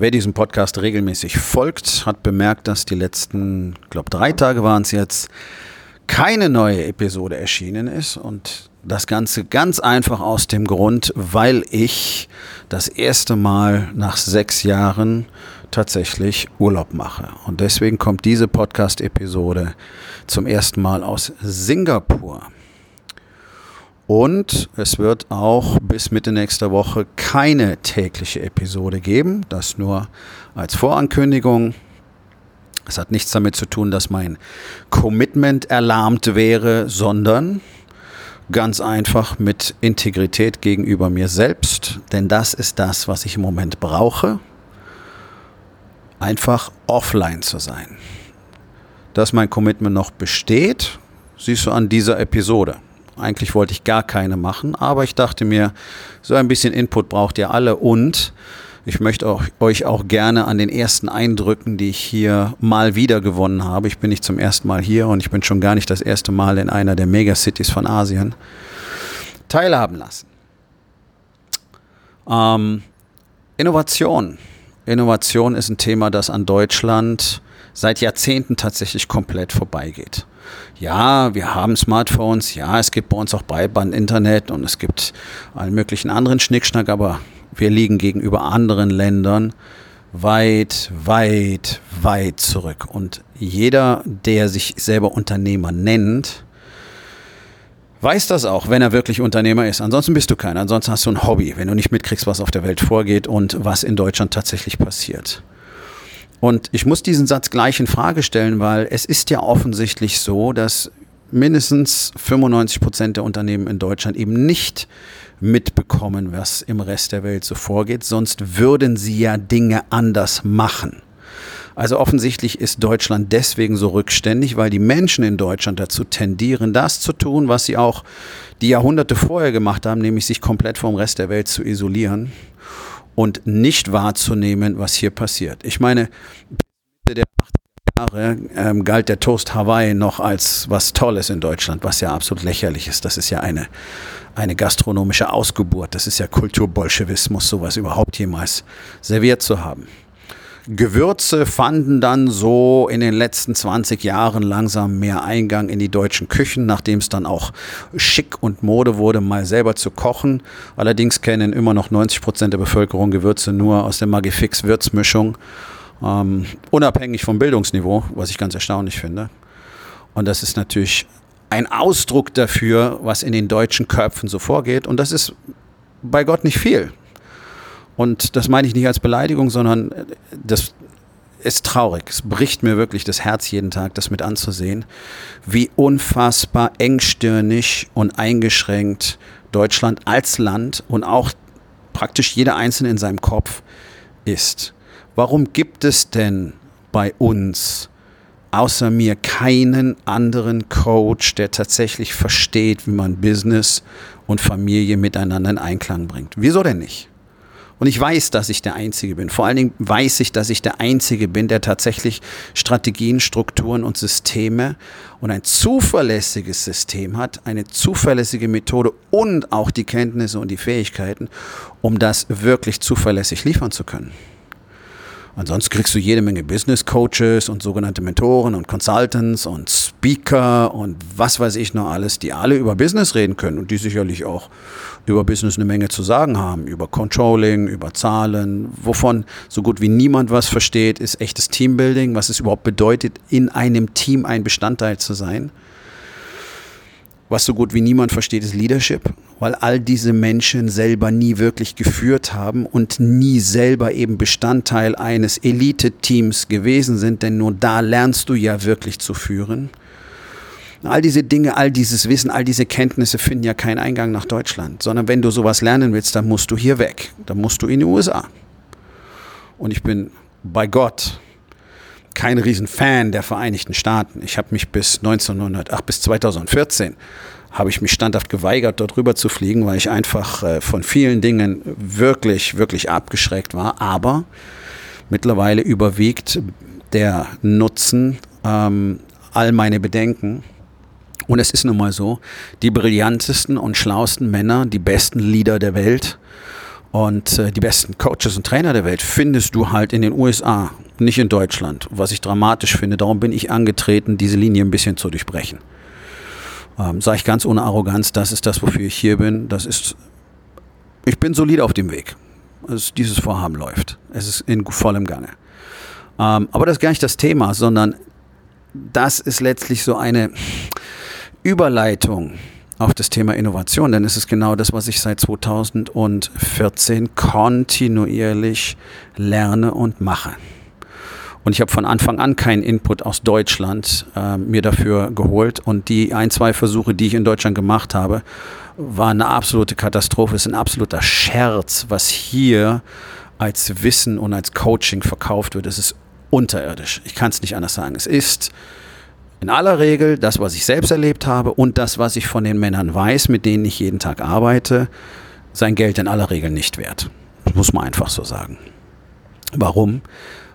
Wer diesem Podcast regelmäßig folgt, hat bemerkt, dass die letzten, glaube drei Tage waren es jetzt, keine neue Episode erschienen ist. Und das Ganze ganz einfach aus dem Grund, weil ich das erste Mal nach sechs Jahren tatsächlich Urlaub mache. Und deswegen kommt diese Podcast-Episode zum ersten Mal aus Singapur. Und es wird auch bis Mitte nächster Woche keine tägliche Episode geben. Das nur als Vorankündigung. Es hat nichts damit zu tun, dass mein Commitment erlahmt wäre, sondern ganz einfach mit Integrität gegenüber mir selbst. Denn das ist das, was ich im Moment brauche. Einfach offline zu sein. Dass mein Commitment noch besteht, siehst du an dieser Episode. Eigentlich wollte ich gar keine machen, aber ich dachte mir, so ein bisschen Input braucht ihr alle und ich möchte auch, euch auch gerne an den ersten Eindrücken, die ich hier mal wieder gewonnen habe. Ich bin nicht zum ersten Mal hier und ich bin schon gar nicht das erste Mal in einer der Megacities von Asien teilhaben lassen. Ähm, Innovation. Innovation ist ein Thema, das an Deutschland seit Jahrzehnten tatsächlich komplett vorbeigeht. Ja, wir haben Smartphones, ja, es gibt bei uns auch Breitband-Internet und es gibt allen möglichen anderen Schnickschnack, aber wir liegen gegenüber anderen Ländern weit, weit, weit zurück. Und jeder, der sich selber Unternehmer nennt, weiß das auch, wenn er wirklich Unternehmer ist. Ansonsten bist du keiner. Ansonsten hast du ein Hobby, wenn du nicht mitkriegst, was auf der Welt vorgeht und was in Deutschland tatsächlich passiert. Und ich muss diesen Satz gleich in Frage stellen, weil es ist ja offensichtlich so, dass mindestens 95 Prozent der Unternehmen in Deutschland eben nicht mitbekommen, was im Rest der Welt so vorgeht, sonst würden sie ja Dinge anders machen. Also offensichtlich ist Deutschland deswegen so rückständig, weil die Menschen in Deutschland dazu tendieren, das zu tun, was sie auch die Jahrhunderte vorher gemacht haben, nämlich sich komplett vom Rest der Welt zu isolieren und nicht wahrzunehmen, was hier passiert. Ich meine, Mitte der 80er Jahre ähm, galt der Toast Hawaii noch als was Tolles in Deutschland, was ja absolut lächerlich ist. Das ist ja eine, eine gastronomische Ausgeburt. Das ist ja Kulturbolschewismus, sowas überhaupt jemals serviert zu haben. Gewürze fanden dann so in den letzten 20 Jahren langsam mehr Eingang in die deutschen Küchen, nachdem es dann auch schick und Mode wurde, mal selber zu kochen. Allerdings kennen immer noch 90 Prozent der Bevölkerung Gewürze nur aus der Magifix Würzmischung, ähm, unabhängig vom Bildungsniveau, was ich ganz erstaunlich finde. Und das ist natürlich ein Ausdruck dafür, was in den deutschen Köpfen so vorgeht. Und das ist bei Gott nicht viel. Und das meine ich nicht als Beleidigung, sondern äh, das ist traurig. Es bricht mir wirklich das Herz jeden Tag, das mit anzusehen, wie unfassbar engstirnig und eingeschränkt Deutschland als Land und auch praktisch jeder Einzelne in seinem Kopf ist. Warum gibt es denn bei uns außer mir keinen anderen Coach, der tatsächlich versteht, wie man Business und Familie miteinander in Einklang bringt? Wieso denn nicht? Und ich weiß, dass ich der Einzige bin. Vor allen Dingen weiß ich, dass ich der Einzige bin, der tatsächlich Strategien, Strukturen und Systeme und ein zuverlässiges System hat, eine zuverlässige Methode und auch die Kenntnisse und die Fähigkeiten, um das wirklich zuverlässig liefern zu können. Ansonsten kriegst du jede Menge Business Coaches und sogenannte Mentoren und Consultants und Speaker und was weiß ich noch alles, die alle über Business reden können und die sicherlich auch über Business eine Menge zu sagen haben, über Controlling, über Zahlen, wovon so gut wie niemand was versteht, ist echtes Teambuilding, was es überhaupt bedeutet, in einem Team ein Bestandteil zu sein. Was so gut wie niemand versteht, ist Leadership, weil all diese Menschen selber nie wirklich geführt haben und nie selber eben Bestandteil eines Elite-Teams gewesen sind, denn nur da lernst du ja wirklich zu führen. All diese Dinge, all dieses Wissen, all diese Kenntnisse finden ja keinen Eingang nach Deutschland, sondern wenn du sowas lernen willst, dann musst du hier weg. Dann musst du in die USA. Und ich bin bei Gott kein Riesenfan der Vereinigten Staaten. Ich habe mich bis 1900, ach, bis 2014 habe ich mich standhaft geweigert, dort rüber zu fliegen, weil ich einfach äh, von vielen Dingen wirklich, wirklich abgeschreckt war. Aber mittlerweile überwiegt der Nutzen ähm, all meine Bedenken. Und es ist nun mal so, die brillantesten und schlauesten Männer, die besten Leader der Welt und äh, die besten Coaches und Trainer der Welt findest du halt in den USA, nicht in Deutschland. Was ich dramatisch finde, darum bin ich angetreten, diese Linie ein bisschen zu durchbrechen. Ähm, Sage ich ganz ohne Arroganz, das ist das, wofür ich hier bin. Das ist, ich bin solid auf dem Weg. Also dieses Vorhaben läuft. Es ist in vollem Gange. Ähm, aber das ist gar nicht das Thema, sondern das ist letztlich so eine Überleitung auf das Thema Innovation, denn es ist genau das, was ich seit 2014 kontinuierlich lerne und mache. Und ich habe von Anfang an keinen Input aus Deutschland äh, mir dafür geholt. Und die ein, zwei Versuche, die ich in Deutschland gemacht habe, waren eine absolute Katastrophe. Es ist ein absoluter Scherz, was hier als Wissen und als Coaching verkauft wird. Es ist unterirdisch. Ich kann es nicht anders sagen. Es ist in aller Regel das, was ich selbst erlebt habe und das, was ich von den Männern weiß, mit denen ich jeden Tag arbeite, sein Geld in aller Regel nicht wert. Das muss man einfach so sagen. Warum?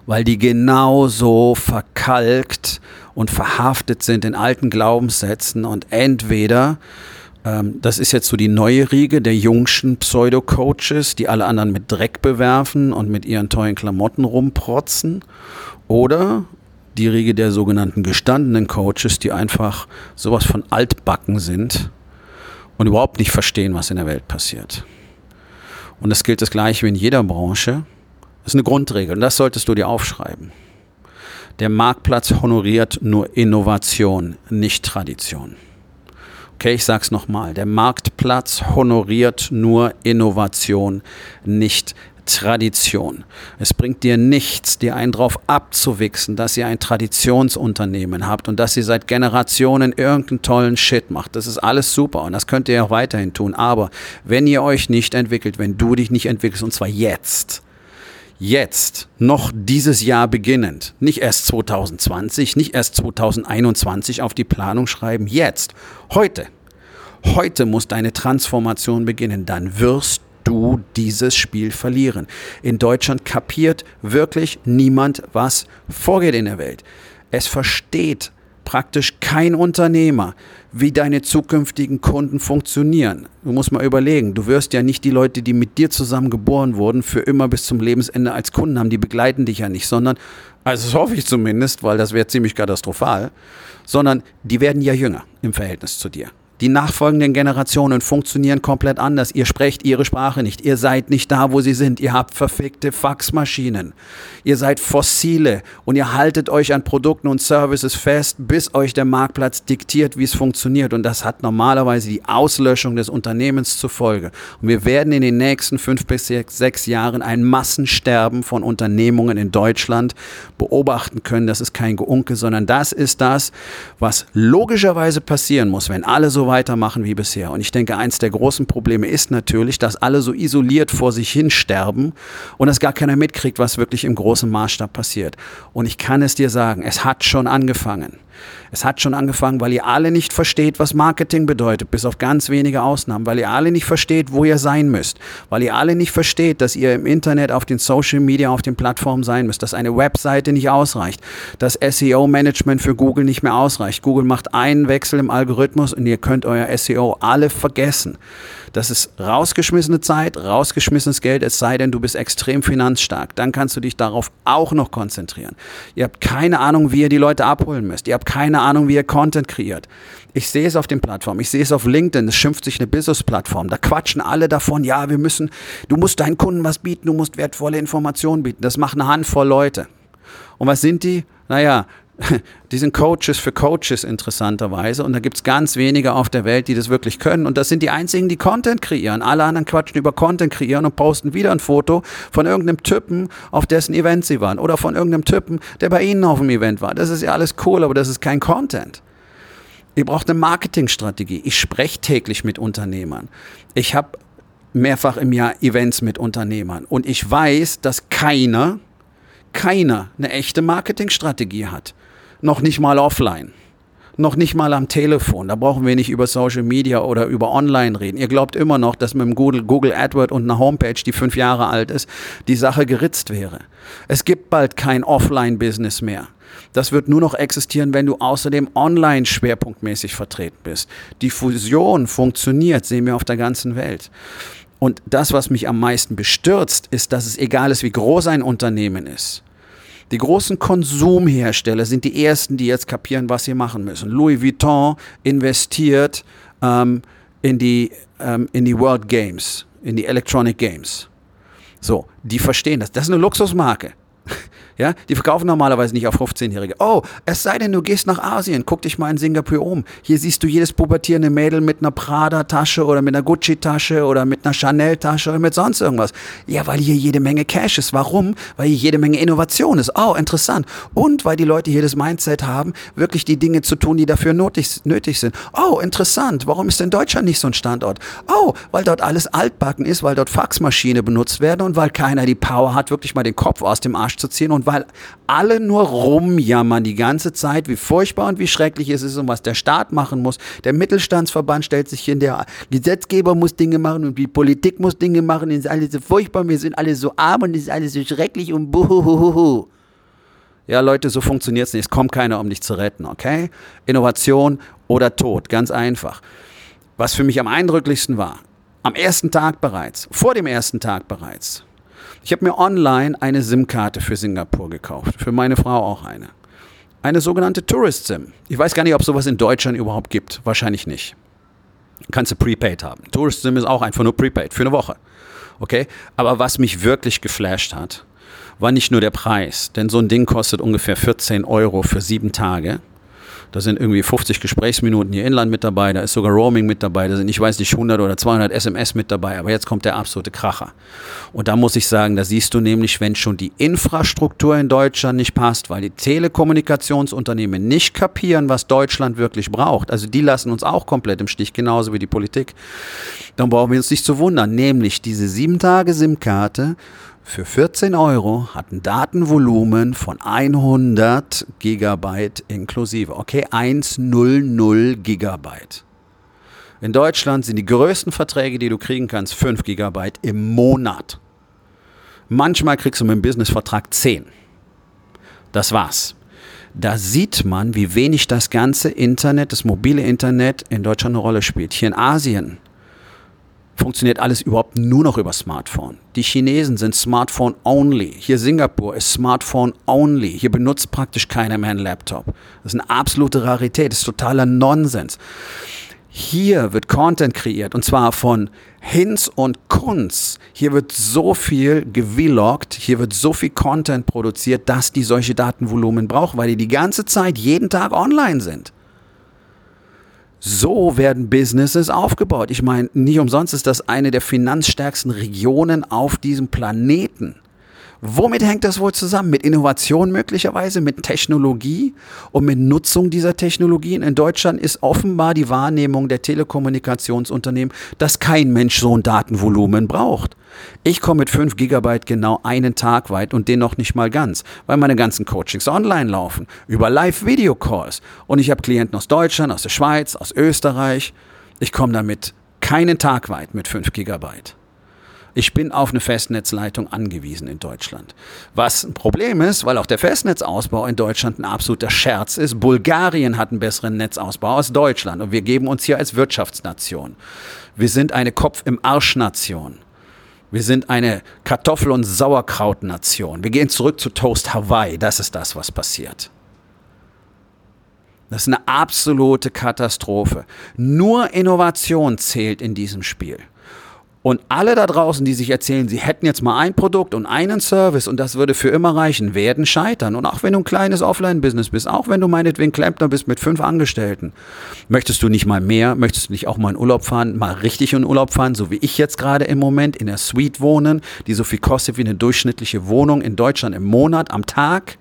Weil die genauso verkalkt und verhaftet sind in alten Glaubenssätzen und entweder ähm, das ist jetzt so die neue Riege der jungschen Pseudo-Coaches, die alle anderen mit Dreck bewerfen und mit ihren tollen Klamotten rumprotzen. Oder die Riege der sogenannten gestandenen Coaches, die einfach sowas von altbacken sind und überhaupt nicht verstehen, was in der Welt passiert. Und das gilt das gleiche wie in jeder Branche. Das ist eine Grundregel und das solltest du dir aufschreiben. Der Marktplatz honoriert nur Innovation, nicht Tradition. Okay, ich sag's nochmal. Der Marktplatz honoriert nur Innovation, nicht Tradition. Es bringt dir nichts, dir einen drauf abzuwichsen, dass ihr ein Traditionsunternehmen habt und dass ihr seit Generationen irgendeinen tollen Shit macht. Das ist alles super und das könnt ihr auch weiterhin tun. Aber wenn ihr euch nicht entwickelt, wenn du dich nicht entwickelst, und zwar jetzt, jetzt, noch dieses Jahr beginnend, nicht erst 2020, nicht erst 2021 auf die Planung schreiben, jetzt, heute. Heute muss deine Transformation beginnen, dann wirst du dieses Spiel verlieren. In Deutschland kapiert wirklich niemand, was vorgeht in der Welt. Es versteht praktisch kein Unternehmer, wie deine zukünftigen Kunden funktionieren. Du musst mal überlegen, du wirst ja nicht die Leute, die mit dir zusammen geboren wurden, für immer bis zum Lebensende als Kunden haben, die begleiten dich ja nicht, sondern, also das hoffe ich zumindest, weil das wäre ziemlich katastrophal, sondern die werden ja jünger im Verhältnis zu dir. Die nachfolgenden Generationen funktionieren komplett anders. Ihr sprecht ihre Sprache nicht. Ihr seid nicht da, wo sie sind. Ihr habt verfickte Faxmaschinen. Ihr seid fossile und ihr haltet euch an Produkten und Services fest, bis euch der Marktplatz diktiert, wie es funktioniert. Und das hat normalerweise die Auslöschung des Unternehmens zur Folge. Und wir werden in den nächsten fünf bis sechs Jahren ein Massensterben von Unternehmungen in Deutschland beobachten können. Das ist kein Geunke, sondern das ist das, was logischerweise passieren muss, wenn alle so weitermachen wie bisher. Und ich denke, eins der großen Probleme ist natürlich, dass alle so isoliert vor sich hin sterben und dass gar keiner mitkriegt, was wirklich im großen Maßstab passiert. Und ich kann es dir sagen, es hat schon angefangen. Es hat schon angefangen, weil ihr alle nicht versteht, was Marketing bedeutet, bis auf ganz wenige Ausnahmen, weil ihr alle nicht versteht, wo ihr sein müsst, weil ihr alle nicht versteht, dass ihr im Internet, auf den Social Media, auf den Plattformen sein müsst, dass eine Webseite nicht ausreicht, dass SEO-Management für Google nicht mehr ausreicht. Google macht einen Wechsel im Algorithmus und ihr könnt euer SEO alle vergessen. Das ist rausgeschmissene Zeit, rausgeschmissenes Geld, es sei denn, du bist extrem finanzstark. Dann kannst du dich darauf auch noch konzentrieren. Ihr habt keine Ahnung, wie ihr die Leute abholen müsst. Ihr habt keine Ahnung, wie ihr Content kreiert. Ich sehe es auf den Plattformen, ich sehe es auf LinkedIn, es schimpft sich eine Business-Plattform. Da quatschen alle davon, ja, wir müssen, du musst deinen Kunden was bieten, du musst wertvolle Informationen bieten. Das machen eine Handvoll Leute. Und was sind die? Naja, die sind Coaches für Coaches interessanterweise und da gibt es ganz wenige auf der Welt, die das wirklich können und das sind die einzigen, die Content kreieren. Alle anderen quatschen über Content kreieren und posten wieder ein Foto von irgendeinem Typen, auf dessen Event sie waren oder von irgendeinem Typen, der bei ihnen auf dem Event war. Das ist ja alles cool, aber das ist kein Content. Ihr braucht eine Marketingstrategie. Ich spreche täglich mit Unternehmern. Ich habe mehrfach im Jahr Events mit Unternehmern. Und ich weiß, dass keiner, keiner eine echte Marketingstrategie hat. Noch nicht mal offline. Noch nicht mal am Telefon. Da brauchen wir nicht über Social Media oder über Online reden. Ihr glaubt immer noch, dass mit dem Google, Google AdWord und einer Homepage, die fünf Jahre alt ist, die Sache geritzt wäre. Es gibt bald kein Offline-Business mehr. Das wird nur noch existieren, wenn du außerdem online schwerpunktmäßig vertreten bist. Die Fusion funktioniert, sehen wir auf der ganzen Welt. Und das, was mich am meisten bestürzt, ist, dass es egal ist, wie groß ein Unternehmen ist. Die großen Konsumhersteller sind die ersten, die jetzt kapieren, was sie machen müssen. Louis Vuitton investiert ähm, in, die, ähm, in die World Games, in die Electronic Games. So, die verstehen das. Das ist eine Luxusmarke. Ja, die verkaufen normalerweise nicht auf 15-Jährige. Oh, es sei denn, du gehst nach Asien, guck dich mal in Singapur um. Hier siehst du jedes pubertierende Mädel mit einer Prada-Tasche oder mit einer Gucci-Tasche oder mit einer Chanel-Tasche oder mit sonst irgendwas. Ja, weil hier jede Menge Cash ist. Warum? Weil hier jede Menge Innovation ist. Oh, interessant. Und weil die Leute hier das Mindset haben, wirklich die Dinge zu tun, die dafür nötig, nötig sind. Oh, interessant. Warum ist denn Deutschland nicht so ein Standort? Oh, weil dort alles altbacken ist, weil dort Faxmaschine benutzt werden und weil keiner die Power hat, wirklich mal den Kopf aus dem Arsch zu ziehen und und weil alle nur rumjammern die ganze Zeit, wie furchtbar und wie schrecklich es ist und was der Staat machen muss. Der Mittelstandsverband stellt sich hin, der Gesetzgeber muss Dinge machen und die Politik muss Dinge machen. Es ist alles so furchtbar, wir sind alle so arm und es ist alles so schrecklich und buhuhuhu. Ja, Leute, so funktioniert es nicht. Es kommt keiner, um dich zu retten, okay? Innovation oder Tod, ganz einfach. Was für mich am eindrücklichsten war, am ersten Tag bereits, vor dem ersten Tag bereits, ich habe mir online eine SIM-Karte für Singapur gekauft, für meine Frau auch eine. Eine sogenannte Tourist SIM. Ich weiß gar nicht, ob sowas in Deutschland überhaupt gibt. Wahrscheinlich nicht. Kannst du Prepaid haben. Tourist SIM ist auch einfach nur Prepaid für eine Woche. Okay? Aber was mich wirklich geflasht hat, war nicht nur der Preis, denn so ein Ding kostet ungefähr 14 Euro für sieben Tage. Da sind irgendwie 50 Gesprächsminuten hier Inland mit dabei, da ist sogar Roaming mit dabei, da sind, ich weiß nicht, 100 oder 200 SMS mit dabei, aber jetzt kommt der absolute Kracher. Und da muss ich sagen, da siehst du nämlich, wenn schon die Infrastruktur in Deutschland nicht passt, weil die Telekommunikationsunternehmen nicht kapieren, was Deutschland wirklich braucht, also die lassen uns auch komplett im Stich, genauso wie die Politik, dann brauchen wir uns nicht zu wundern, nämlich diese sieben Tage SIM-Karte für 14 Euro hat ein Datenvolumen von 100 Gigabyte inklusive. Okay, 100 Gigabyte. In Deutschland sind die größten Verträge, die du kriegen kannst, 5 Gigabyte im Monat. Manchmal kriegst du mit dem Businessvertrag 10. Das war's. Da sieht man, wie wenig das ganze Internet, das mobile Internet in Deutschland eine Rolle spielt. Hier in Asien funktioniert alles überhaupt nur noch über Smartphone. Die Chinesen sind Smartphone-only. Hier Singapur ist Smartphone-only. Hier benutzt praktisch keiner mehr einen Laptop. Das ist eine absolute Rarität, das ist totaler Nonsens. Hier wird Content kreiert und zwar von Hinz und Kunz. Hier wird so viel gewloggt, hier wird so viel Content produziert, dass die solche Datenvolumen brauchen, weil die die ganze Zeit jeden Tag online sind. So werden Businesses aufgebaut. Ich meine, nicht umsonst ist das eine der finanzstärksten Regionen auf diesem Planeten. Womit hängt das wohl zusammen? Mit Innovation möglicherweise, mit Technologie und mit Nutzung dieser Technologien? In Deutschland ist offenbar die Wahrnehmung der Telekommunikationsunternehmen, dass kein Mensch so ein Datenvolumen braucht. Ich komme mit 5 Gigabyte genau einen Tag weit und den noch nicht mal ganz, weil meine ganzen Coachings online laufen, über Live-Video-Calls. Und ich habe Klienten aus Deutschland, aus der Schweiz, aus Österreich. Ich komme damit keinen Tag weit mit 5 Gigabyte. Ich bin auf eine Festnetzleitung angewiesen in Deutschland. Was ein Problem ist, weil auch der Festnetzausbau in Deutschland ein absoluter Scherz ist. Bulgarien hat einen besseren Netzausbau als Deutschland und wir geben uns hier als Wirtschaftsnation. Wir sind eine Kopf im Arsch-Nation. Wir sind eine Kartoffel- und Sauerkraut-Nation. Wir gehen zurück zu Toast Hawaii. Das ist das, was passiert. Das ist eine absolute Katastrophe. Nur Innovation zählt in diesem Spiel. Und alle da draußen, die sich erzählen, sie hätten jetzt mal ein Produkt und einen Service und das würde für immer reichen, werden scheitern. Und auch wenn du ein kleines Offline-Business bist, auch wenn du meinetwegen Klempner bist mit fünf Angestellten, möchtest du nicht mal mehr, möchtest du nicht auch mal in Urlaub fahren, mal richtig in Urlaub fahren, so wie ich jetzt gerade im Moment in der Suite wohnen, die so viel kostet wie eine durchschnittliche Wohnung in Deutschland im Monat, am Tag?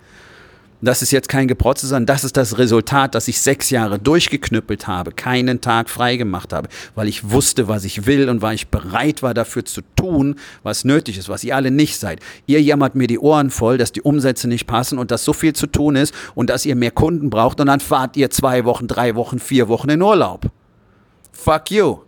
Das ist jetzt kein Geprotze, sondern das ist das Resultat, dass ich sechs Jahre durchgeknüppelt habe, keinen Tag frei gemacht habe, weil ich wusste, was ich will und weil ich bereit war, dafür zu tun, was nötig ist, was ihr alle nicht seid. Ihr jammert mir die Ohren voll, dass die Umsätze nicht passen und dass so viel zu tun ist und dass ihr mehr Kunden braucht und dann fahrt ihr zwei Wochen, drei Wochen, vier Wochen in Urlaub. Fuck you.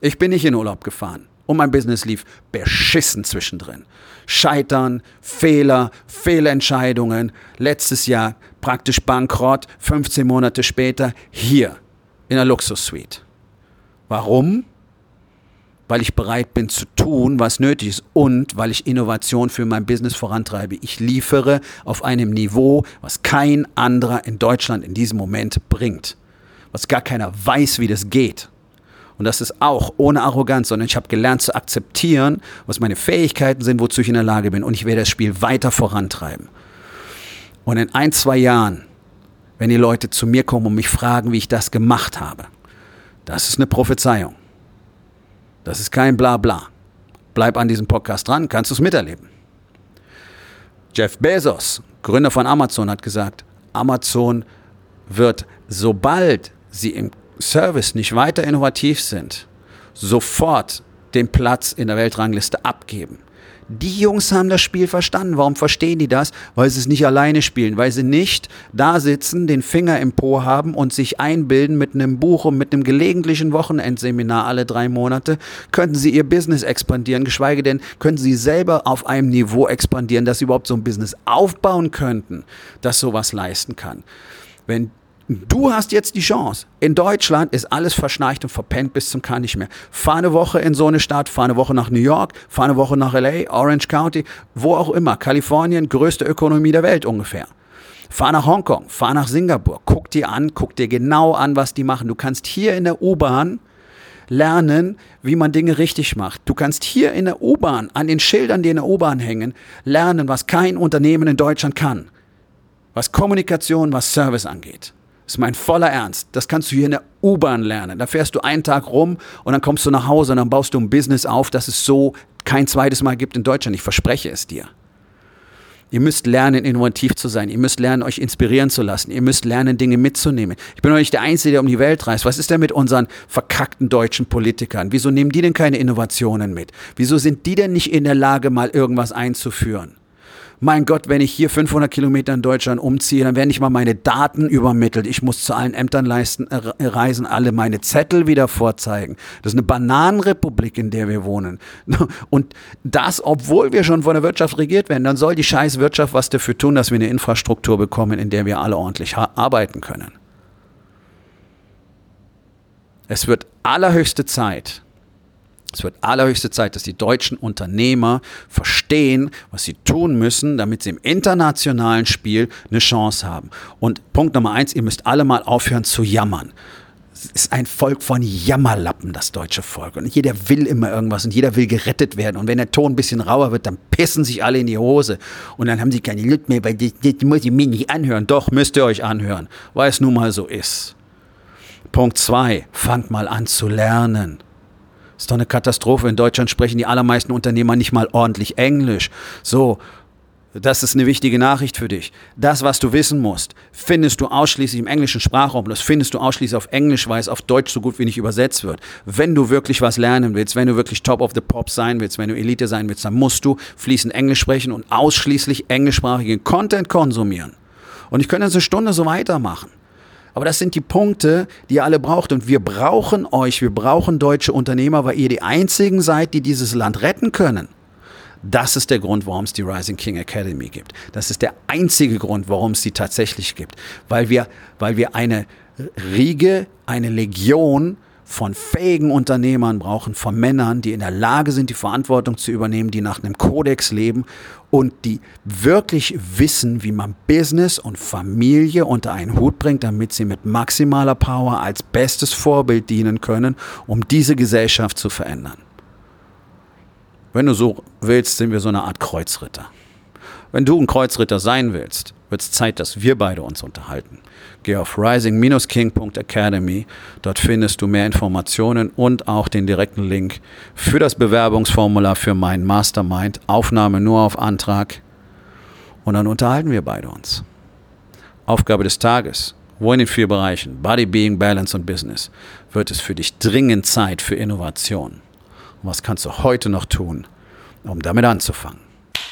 Ich bin nicht in Urlaub gefahren und mein Business lief beschissen zwischendrin. Scheitern, Fehler, Fehlentscheidungen. Letztes Jahr praktisch bankrott, 15 Monate später hier in der Luxussuite. Warum? Weil ich bereit bin zu tun, was nötig ist und weil ich Innovation für mein Business vorantreibe. Ich liefere auf einem Niveau, was kein anderer in Deutschland in diesem Moment bringt. Was gar keiner weiß, wie das geht. Und das ist auch ohne Arroganz, sondern ich habe gelernt zu akzeptieren, was meine Fähigkeiten sind, wozu ich in der Lage bin. Und ich werde das Spiel weiter vorantreiben. Und in ein, zwei Jahren, wenn die Leute zu mir kommen und mich fragen, wie ich das gemacht habe, das ist eine Prophezeiung. Das ist kein Blabla. Bleib an diesem Podcast dran, kannst du es miterleben. Jeff Bezos, Gründer von Amazon, hat gesagt, Amazon wird, sobald sie im Service nicht weiter innovativ sind, sofort den Platz in der Weltrangliste abgeben. Die Jungs haben das Spiel verstanden. Warum verstehen die das? Weil sie es nicht alleine spielen, weil sie nicht da sitzen, den Finger im Po haben und sich einbilden mit einem Buch und mit einem gelegentlichen Wochenendseminar alle drei Monate, könnten sie ihr Business expandieren, geschweige denn könnten sie selber auf einem Niveau expandieren, dass sie überhaupt so ein Business aufbauen könnten, das sowas leisten kann. Wenn Du hast jetzt die Chance. In Deutschland ist alles verschnarcht und verpennt bis zum kann nicht mehr. Fahr eine Woche in so eine Stadt, fahr eine Woche nach New York, fahr eine Woche nach LA, Orange County, wo auch immer. Kalifornien, größte Ökonomie der Welt ungefähr. Fahr nach Hongkong, fahr nach Singapur, guck dir an, guck dir genau an, was die machen. Du kannst hier in der U-Bahn lernen, wie man Dinge richtig macht. Du kannst hier in der U-Bahn, an den Schildern, die in der U-Bahn hängen, lernen, was kein Unternehmen in Deutschland kann. Was Kommunikation, was Service angeht. Das ist mein voller Ernst. Das kannst du hier in der U-Bahn lernen. Da fährst du einen Tag rum und dann kommst du nach Hause und dann baust du ein Business auf, das es so kein zweites Mal gibt in Deutschland. Ich verspreche es dir. Ihr müsst lernen, innovativ zu sein. Ihr müsst lernen, euch inspirieren zu lassen. Ihr müsst lernen, Dinge mitzunehmen. Ich bin doch nicht der Einzige, der um die Welt reist. Was ist denn mit unseren verkackten deutschen Politikern? Wieso nehmen die denn keine Innovationen mit? Wieso sind die denn nicht in der Lage, mal irgendwas einzuführen? Mein Gott, wenn ich hier 500 Kilometer in Deutschland umziehe, dann werden nicht mal meine Daten übermittelt. Ich muss zu allen Ämtern leisten, äh, reisen, alle meine Zettel wieder vorzeigen. Das ist eine Bananenrepublik, in der wir wohnen. Und das, obwohl wir schon von der Wirtschaft regiert werden, dann soll die scheiß Wirtschaft was dafür tun, dass wir eine Infrastruktur bekommen, in der wir alle ordentlich arbeiten können. Es wird allerhöchste Zeit, es wird allerhöchste Zeit, dass die deutschen Unternehmer verstehen, was sie tun müssen, damit sie im internationalen Spiel eine Chance haben. Und Punkt Nummer eins, ihr müsst alle mal aufhören zu jammern. Es ist ein Volk von Jammerlappen, das deutsche Volk. Und jeder will immer irgendwas und jeder will gerettet werden. Und wenn der Ton ein bisschen rauer wird, dann pissen sich alle in die Hose. Und dann haben sie keine Lust mehr, weil das, das muss ich mir nicht anhören. Doch, müsst ihr euch anhören, weil es nun mal so ist. Punkt zwei, fangt mal an zu lernen. Ist doch eine Katastrophe. In Deutschland sprechen die allermeisten Unternehmer nicht mal ordentlich Englisch. So, das ist eine wichtige Nachricht für dich. Das, was du wissen musst, findest du ausschließlich im englischen Sprachraum. Das findest du ausschließlich auf Englisch, weil es auf Deutsch so gut wie nicht übersetzt wird. Wenn du wirklich was lernen willst, wenn du wirklich Top of the Pop sein willst, wenn du Elite sein willst, dann musst du fließend Englisch sprechen und ausschließlich englischsprachigen Content konsumieren. Und ich könnte jetzt eine Stunde so weitermachen. Aber das sind die Punkte, die ihr alle braucht. Und wir brauchen euch, wir brauchen deutsche Unternehmer, weil ihr die einzigen seid, die dieses Land retten können. Das ist der Grund, warum es die Rising King Academy gibt. Das ist der einzige Grund, warum es sie tatsächlich gibt. Weil wir, weil wir eine Riege, eine Legion von fähigen Unternehmern brauchen, von Männern, die in der Lage sind, die Verantwortung zu übernehmen, die nach einem Kodex leben und die wirklich wissen, wie man Business und Familie unter einen Hut bringt, damit sie mit maximaler Power als bestes Vorbild dienen können, um diese Gesellschaft zu verändern. Wenn du so willst, sind wir so eine Art Kreuzritter. Wenn du ein Kreuzritter sein willst, wird es Zeit, dass wir beide uns unterhalten. Geh auf rising-king.academy. Dort findest du mehr Informationen und auch den direkten Link für das Bewerbungsformular für mein Mastermind. Aufnahme nur auf Antrag. Und dann unterhalten wir beide uns. Aufgabe des Tages. Wo in den vier Bereichen Body, Being, Balance und Business wird es für dich dringend Zeit für Innovation? Und was kannst du heute noch tun, um damit anzufangen?